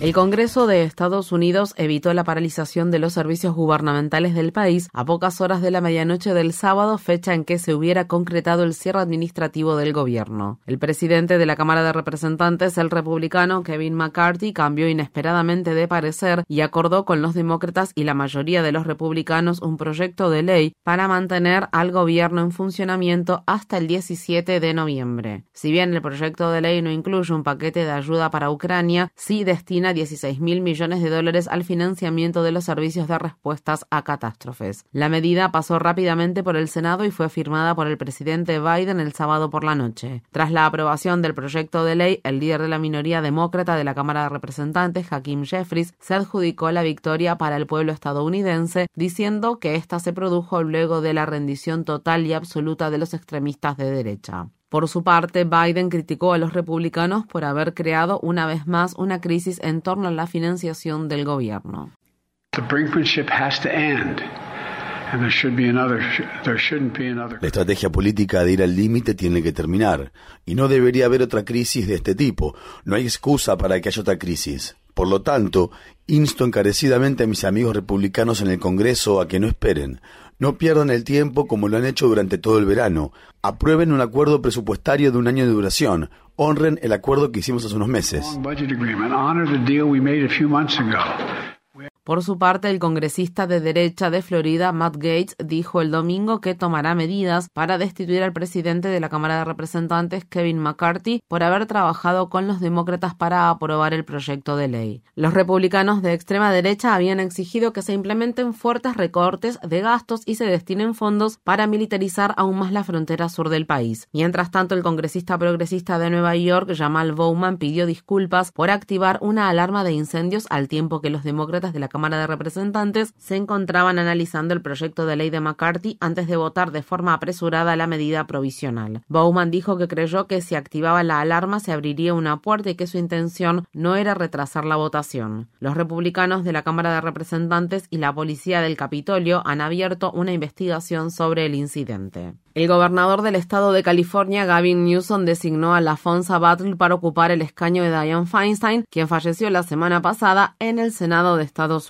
El Congreso de Estados Unidos evitó la paralización de los servicios gubernamentales del país a pocas horas de la medianoche del sábado, fecha en que se hubiera concretado el cierre administrativo del gobierno. El presidente de la Cámara de Representantes, el republicano Kevin McCarthy, cambió inesperadamente de parecer y acordó con los demócratas y la mayoría de los republicanos un proyecto de ley para mantener al gobierno en funcionamiento hasta el 17 de noviembre. Si bien el proyecto de ley no incluye un paquete de ayuda para Ucrania, sí destina 16 mil millones de dólares al financiamiento de los servicios de respuestas a catástrofes. La medida pasó rápidamente por el Senado y fue firmada por el presidente Biden el sábado por la noche. Tras la aprobación del proyecto de ley, el líder de la minoría demócrata de la Cámara de Representantes, Hakim Jeffries, se adjudicó la victoria para el pueblo estadounidense, diciendo que esta se produjo luego de la rendición total y absoluta de los extremistas de derecha. Por su parte, Biden criticó a los republicanos por haber creado una vez más una crisis en torno a la financiación del gobierno. La estrategia política de ir al límite tiene que terminar y no debería haber otra crisis de este tipo. No hay excusa para que haya otra crisis. Por lo tanto, insto encarecidamente a mis amigos republicanos en el Congreso a que no esperen. No pierdan el tiempo como lo han hecho durante todo el verano. Aprueben un acuerdo presupuestario de un año de duración. Honren el acuerdo que hicimos hace unos meses. Por su parte, el congresista de derecha de Florida, Matt Gates, dijo el domingo que tomará medidas para destituir al presidente de la Cámara de Representantes, Kevin McCarthy, por haber trabajado con los demócratas para aprobar el proyecto de ley. Los republicanos de extrema derecha habían exigido que se implementen fuertes recortes de gastos y se destinen fondos para militarizar aún más la frontera sur del país. Mientras tanto, el congresista progresista de Nueva York, Jamal Bowman, pidió disculpas por activar una alarma de incendios al tiempo que los demócratas de la Cámara Cámara de Representantes se encontraban analizando el proyecto de ley de McCarthy antes de votar de forma apresurada la medida provisional. Bowman dijo que creyó que si activaba la alarma se abriría una puerta y que su intención no era retrasar la votación. Los republicanos de la Cámara de Representantes y la policía del Capitolio han abierto una investigación sobre el incidente. El gobernador del estado de California, Gavin Newsom, designó a Lafonza Battle para ocupar el escaño de Dianne Feinstein, quien falleció la semana pasada en el Senado de Estados Unidos.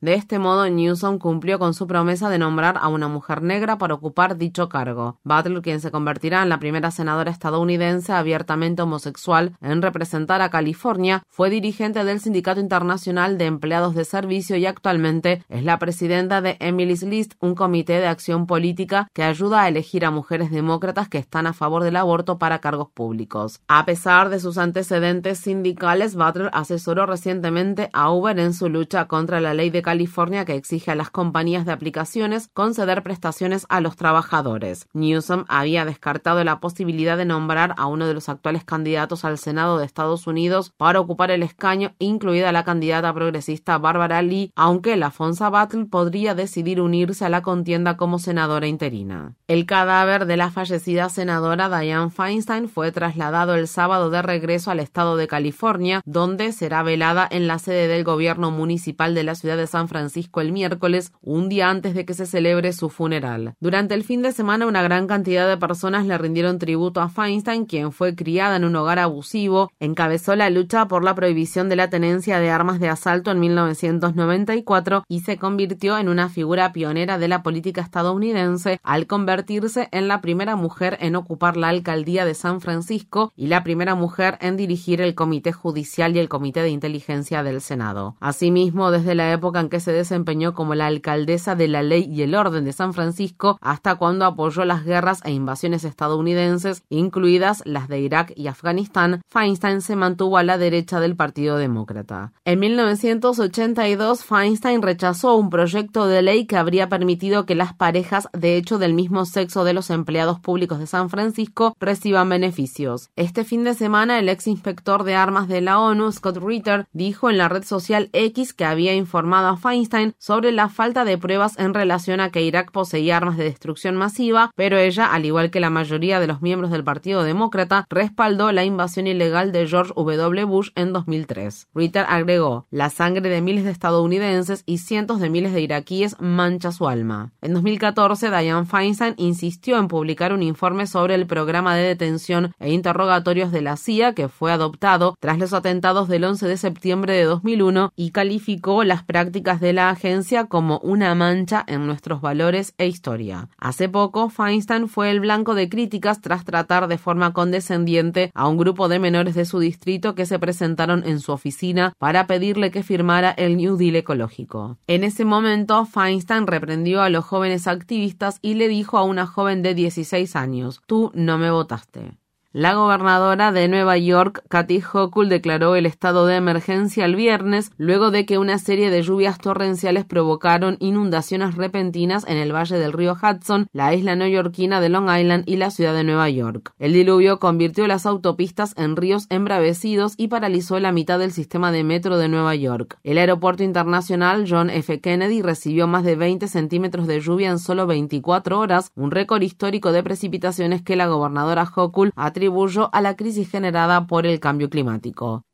De este modo, Newsom cumplió con su promesa de nombrar a una mujer negra para ocupar dicho cargo. Battle, quien se convertirá en la primera senadora estadounidense abiertamente homosexual en representar a California, fue dirigente del Sindicato Internacional de Empleados de Servicio y actualmente es la presidenta de Emily's List, un comité de acción política que ayuda a elegir a mujeres demócratas que están a favor del aborto para cargos públicos. A pesar de sus antecedentes sindicales, Butler asesoró recientemente a Uber en su lucha contra la ley de California que exige a las compañías de aplicaciones conceder prestaciones a los trabajadores. Newsom había descartado la posibilidad de nombrar a uno de los actuales candidatos al Senado de Estados Unidos para ocupar el escaño, incluida la candidata progresista Barbara Lee, aunque la Fonsa Battle podría decidir unirse a la contienda como senadora interina. El cadáver de la fallecida senadora Dianne Feinstein fue trasladado el sábado de regreso al estado de California, donde será velada en la sede del gobierno municipal de la ciudad de San Francisco el miércoles, un día antes de que se celebre su funeral. Durante el fin de semana, una gran cantidad de personas le rindieron tributo a Feinstein, quien fue criada en un hogar abusivo, encabezó la lucha por la prohibición de la tenencia de armas de asalto en 1994 y se convirtió en una figura pionera de la política estadounidense al convertirse en la primera mujer en ocupar la alcaldía de San Francisco y la primera mujer en dirigir el Comité Judicial y el Comité de Inteligencia del Senado. Asimismo, desde desde la época en que se desempeñó como la alcaldesa de la ley y el orden de San Francisco hasta cuando apoyó las guerras e invasiones estadounidenses, incluidas las de Irak y Afganistán, Feinstein se mantuvo a la derecha del Partido Demócrata. En 1982, Feinstein rechazó un proyecto de ley que habría permitido que las parejas de hecho del mismo sexo de los empleados públicos de San Francisco reciban beneficios. Este fin de semana, el ex inspector de armas de la ONU, Scott Ritter, dijo en la red social X que había informado a Feinstein sobre la falta de pruebas en relación a que Irak poseía armas de destrucción masiva, pero ella, al igual que la mayoría de los miembros del Partido Demócrata, respaldó la invasión ilegal de George W. Bush en 2003. Ritter agregó, la sangre de miles de estadounidenses y cientos de miles de iraquíes mancha su alma. En 2014, Diane Feinstein insistió en publicar un informe sobre el programa de detención e interrogatorios de la CIA que fue adoptado tras los atentados del 11 de septiembre de 2001 y calificó las prácticas de la agencia como una mancha en nuestros valores e historia. Hace poco, Feinstein fue el blanco de críticas tras tratar de forma condescendiente a un grupo de menores de su distrito que se presentaron en su oficina para pedirle que firmara el New Deal ecológico. En ese momento, Feinstein reprendió a los jóvenes activistas y le dijo a una joven de 16 años, tú no me votaste. La gobernadora de Nueva York, Kathy Hochul, declaró el estado de emergencia el viernes luego de que una serie de lluvias torrenciales provocaron inundaciones repentinas en el valle del río Hudson, la isla neoyorquina de Long Island y la ciudad de Nueva York. El diluvio convirtió las autopistas en ríos embravecidos y paralizó la mitad del sistema de metro de Nueva York. El aeropuerto internacional John F. Kennedy recibió más de 20 centímetros de lluvia en solo 24 horas, un récord histórico de precipitaciones que la gobernadora Hochul atribuyó atribuyo a la crisis generada por el cambio climático.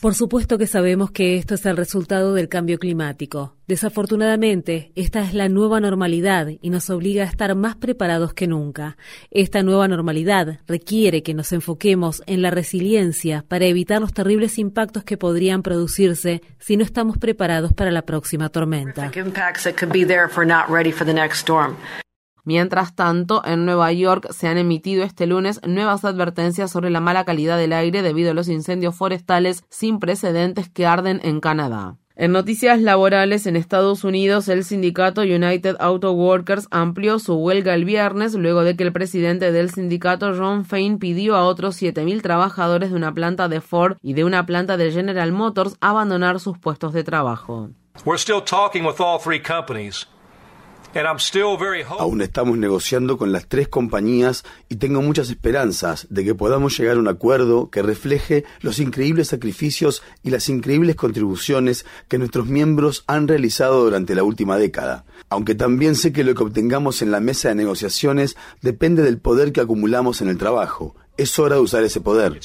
Por supuesto que sabemos que esto es el resultado del cambio climático. Desafortunadamente, esta es la nueva normalidad y nos obliga a estar más preparados que nunca. Esta nueva normalidad requiere que nos enfoquemos en la resiliencia para evitar los terribles impactos que podrían producirse si no estamos preparados para la próxima tormenta. Mientras tanto, en Nueva York se han emitido este lunes nuevas advertencias sobre la mala calidad del aire debido a los incendios forestales sin precedentes que arden en Canadá. En noticias laborales en Estados Unidos, el sindicato United Auto Workers amplió su huelga el viernes luego de que el presidente del sindicato, Ron Fain, pidió a otros 7.000 trabajadores de una planta de Ford y de una planta de General Motors abandonar sus puestos de trabajo. Aún estamos negociando con las tres compañías y tengo muchas esperanzas de que podamos llegar a un acuerdo que refleje los increíbles sacrificios y las increíbles contribuciones que nuestros miembros han realizado durante la última década. Aunque también sé que lo que obtengamos en la mesa de negociaciones depende del poder que acumulamos en el trabajo es hora de usar ese poder.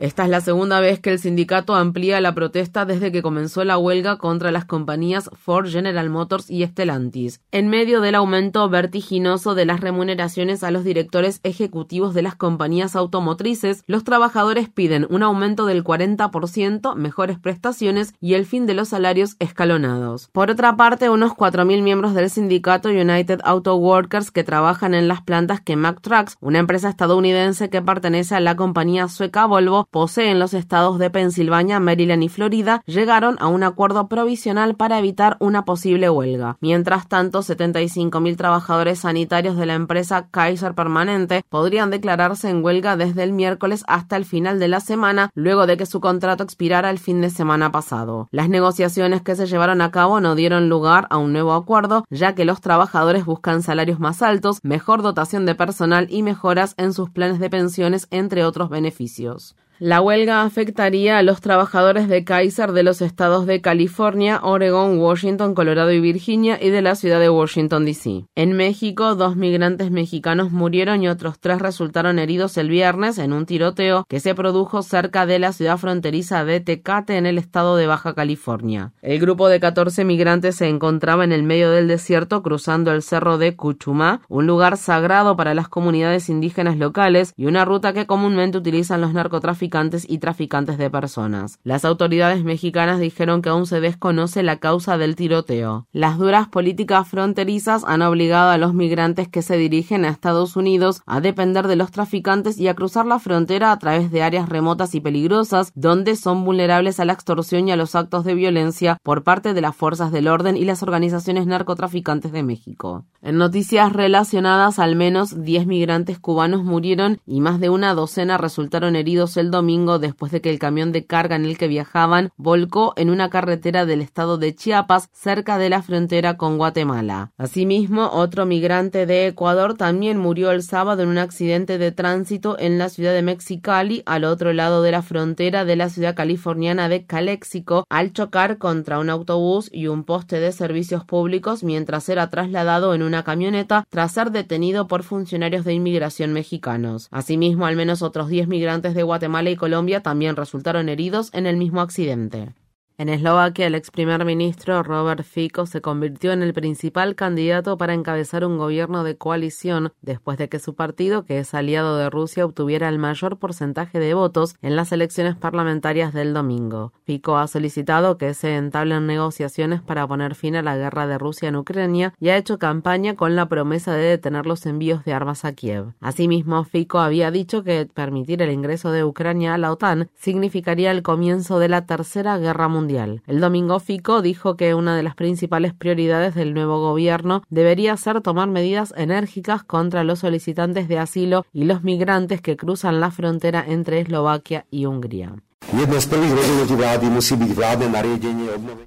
Esta es la segunda vez que el sindicato amplía la protesta desde que comenzó la huelga contra las compañías Ford, General Motors y Stellantis, en medio del aumento vertiginoso de las remuneraciones a los directores ejecutivos de las compañías automotrices. Los trabajadores piden un aumento del 40%, mejores prestaciones y el fin de los salarios escalonados. Por otra parte, unos 4.000 miembros del sindicato United Auto Workers que trabajan en las plantas que Mack Trucks, una estadounidense que pertenece a la compañía sueca Volvo posee en los estados de Pensilvania, Maryland y Florida, llegaron a un acuerdo provisional para evitar una posible huelga. Mientras tanto, 75.000 trabajadores sanitarios de la empresa Kaiser Permanente podrían declararse en huelga desde el miércoles hasta el final de la semana, luego de que su contrato expirara el fin de semana pasado. Las negociaciones que se llevaron a cabo no dieron lugar a un nuevo acuerdo, ya que los trabajadores buscan salarios más altos, mejor dotación de personal y mejoras en sus planes de pensiones, entre otros beneficios. La huelga afectaría a los trabajadores de Kaiser de los estados de California, Oregon, Washington, Colorado y Virginia y de la ciudad de Washington, D.C. En México, dos migrantes mexicanos murieron y otros tres resultaron heridos el viernes en un tiroteo que se produjo cerca de la ciudad fronteriza de Tecate en el estado de Baja California. El grupo de 14 migrantes se encontraba en el medio del desierto cruzando el cerro de Cuchumá, un lugar sagrado para las comunidades indígenas locales y una ruta que comúnmente utilizan los narcotraficantes y traficantes de personas. Las autoridades mexicanas dijeron que aún se desconoce la causa del tiroteo. Las duras políticas fronterizas han obligado a los migrantes que se dirigen a Estados Unidos a depender de los traficantes y a cruzar la frontera a través de áreas remotas y peligrosas, donde son vulnerables a la extorsión y a los actos de violencia por parte de las fuerzas del orden y las organizaciones narcotraficantes de México. En noticias relacionadas, al menos 10 migrantes cubanos murieron y más de una docena resultaron heridos el después de que el camión de carga en el que viajaban volcó en una carretera del estado de Chiapas cerca de la frontera con Guatemala. Asimismo, otro migrante de Ecuador también murió el sábado en un accidente de tránsito en la ciudad de Mexicali, al otro lado de la frontera de la ciudad californiana de Calexico, al chocar contra un autobús y un poste de servicios públicos mientras era trasladado en una camioneta tras ser detenido por funcionarios de inmigración mexicanos. Asimismo, al menos otros 10 migrantes de Guatemala y Colombia también resultaron heridos en el mismo accidente. En Eslovaquia, el ex primer ministro Robert Fico se convirtió en el principal candidato para encabezar un gobierno de coalición después de que su partido, que es aliado de Rusia, obtuviera el mayor porcentaje de votos en las elecciones parlamentarias del domingo. Fico ha solicitado que se entablen negociaciones para poner fin a la guerra de Rusia en Ucrania y ha hecho campaña con la promesa de detener los envíos de armas a Kiev. Asimismo, Fico había dicho que permitir el ingreso de Ucrania a la OTAN significaría el comienzo de la Tercera Guerra Mundial el domingo Fico dijo que una de las principales prioridades del nuevo gobierno debería ser tomar medidas enérgicas contra los solicitantes de asilo y los migrantes que cruzan la frontera entre Eslovaquia y Hungría.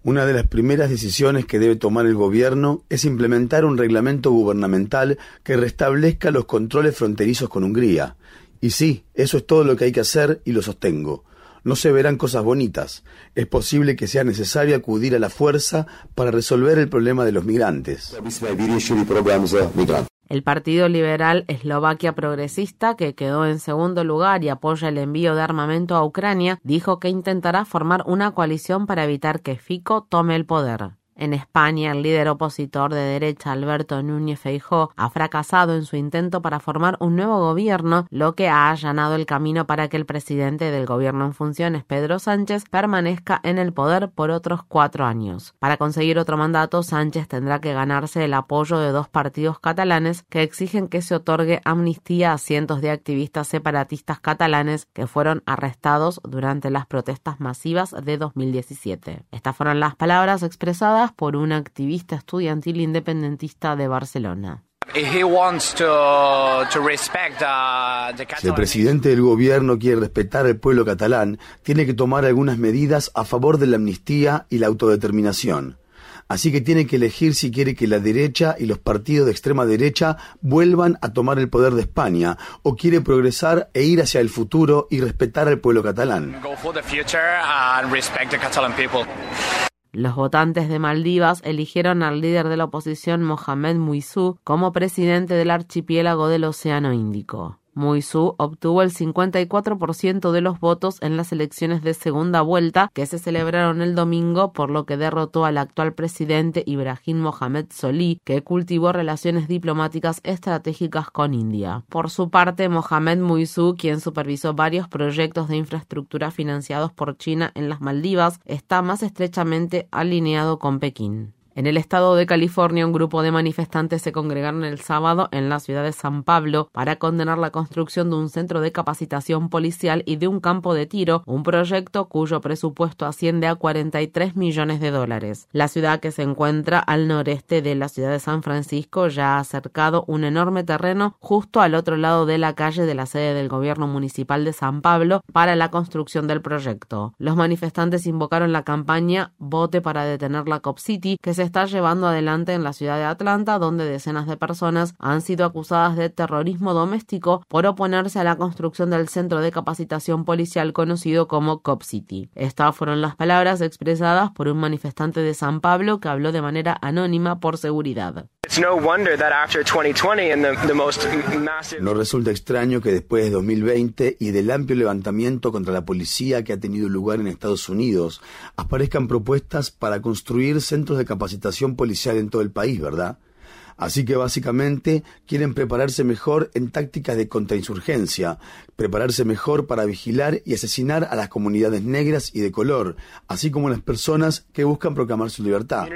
Una de las primeras decisiones que debe tomar el gobierno es implementar un reglamento gubernamental que restablezca los controles fronterizos con Hungría. Y sí, eso es todo lo que hay que hacer y lo sostengo no se verán cosas bonitas. Es posible que sea necesario acudir a la fuerza para resolver el problema de los migrantes. El Partido Liberal Eslovaquia Progresista, que quedó en segundo lugar y apoya el envío de armamento a Ucrania, dijo que intentará formar una coalición para evitar que Fico tome el poder. En España, el líder opositor de derecha Alberto Núñez Feijó ha fracasado en su intento para formar un nuevo gobierno, lo que ha allanado el camino para que el presidente del gobierno en funciones, Pedro Sánchez, permanezca en el poder por otros cuatro años. Para conseguir otro mandato, Sánchez tendrá que ganarse el apoyo de dos partidos catalanes que exigen que se otorgue amnistía a cientos de activistas separatistas catalanes que fueron arrestados durante las protestas masivas de 2017. Estas fueron las palabras expresadas por un activista estudiantil independentista de Barcelona. Si el presidente del gobierno quiere respetar al pueblo catalán, tiene que tomar algunas medidas a favor de la amnistía y la autodeterminación. Así que tiene que elegir si quiere que la derecha y los partidos de extrema derecha vuelvan a tomar el poder de España o quiere progresar e ir hacia el futuro y respetar al pueblo catalán. Los votantes de Maldivas eligieron al líder de la oposición Mohamed Muizú como presidente del archipiélago del Océano Índico. Muizú obtuvo el 54% de los votos en las elecciones de segunda vuelta que se celebraron el domingo, por lo que derrotó al actual presidente Ibrahim Mohamed Solí, que cultivó relaciones diplomáticas estratégicas con India. Por su parte, Mohamed Muizú, quien supervisó varios proyectos de infraestructura financiados por China en las Maldivas, está más estrechamente alineado con Pekín. En el estado de California, un grupo de manifestantes se congregaron el sábado en la ciudad de San Pablo para condenar la construcción de un centro de capacitación policial y de un campo de tiro, un proyecto cuyo presupuesto asciende a 43 millones de dólares. La ciudad que se encuentra al noreste de la ciudad de San Francisco ya ha acercado un enorme terreno justo al otro lado de la calle de la sede del gobierno municipal de San Pablo para la construcción del proyecto. Los manifestantes invocaron la campaña Vote para detener la Cop City, que se está llevando adelante en la ciudad de Atlanta, donde decenas de personas han sido acusadas de terrorismo doméstico por oponerse a la construcción del centro de capacitación policial conocido como Cop City. Estas fueron las palabras expresadas por un manifestante de San Pablo que habló de manera anónima por seguridad. No resulta extraño que después de 2020 y del amplio levantamiento contra la policía que ha tenido lugar en Estados Unidos, aparezcan propuestas para construir centros de capacitación policial en todo el país, ¿verdad? Así que básicamente quieren prepararse mejor en tácticas de contrainsurgencia, prepararse mejor para vigilar y asesinar a las comunidades negras y de color, así como las personas que buscan proclamar su libertad.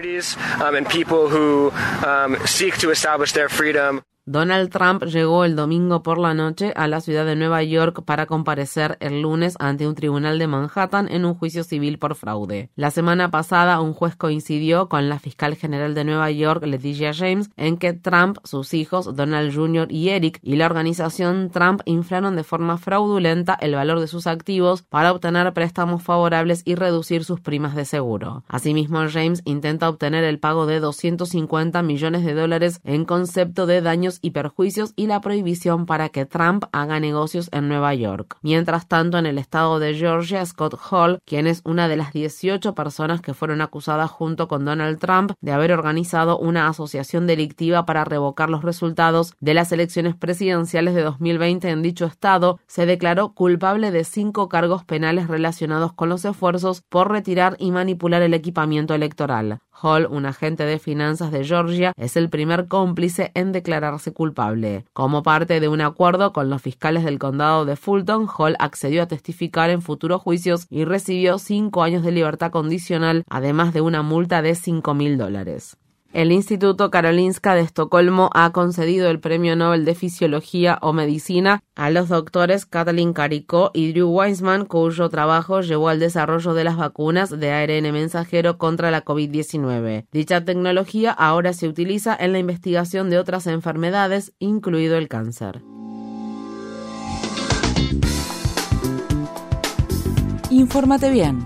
Donald Trump llegó el domingo por la noche a la ciudad de Nueva York para comparecer el lunes ante un tribunal de Manhattan en un juicio civil por fraude. La semana pasada, un juez coincidió con la fiscal general de Nueva York, Leticia James, en que Trump, sus hijos, Donald Jr. y Eric, y la organización Trump inflaron de forma fraudulenta el valor de sus activos para obtener préstamos favorables y reducir sus primas de seguro. Asimismo, James intenta obtener el pago de 250 millones de dólares en concepto de daños y perjuicios y la prohibición para que Trump haga negocios en Nueva York. Mientras tanto, en el estado de Georgia, Scott Hall, quien es una de las 18 personas que fueron acusadas junto con Donald Trump de haber organizado una asociación delictiva para revocar los resultados de las elecciones presidenciales de 2020 en dicho estado, se declaró culpable de cinco cargos penales relacionados con los esfuerzos por retirar y manipular el equipamiento electoral. Hall, un agente de finanzas de Georgia, es el primer cómplice en declararse culpable. Como parte de un acuerdo con los fiscales del condado de Fulton, Hall accedió a testificar en futuros juicios y recibió cinco años de libertad condicional, además de una multa de cinco mil dólares. El Instituto Karolinska de Estocolmo ha concedido el Premio Nobel de Fisiología o Medicina a los doctores Kathleen Caricó y Drew Weissman, cuyo trabajo llevó al desarrollo de las vacunas de ARN mensajero contra la COVID-19. Dicha tecnología ahora se utiliza en la investigación de otras enfermedades, incluido el cáncer. Infórmate bien.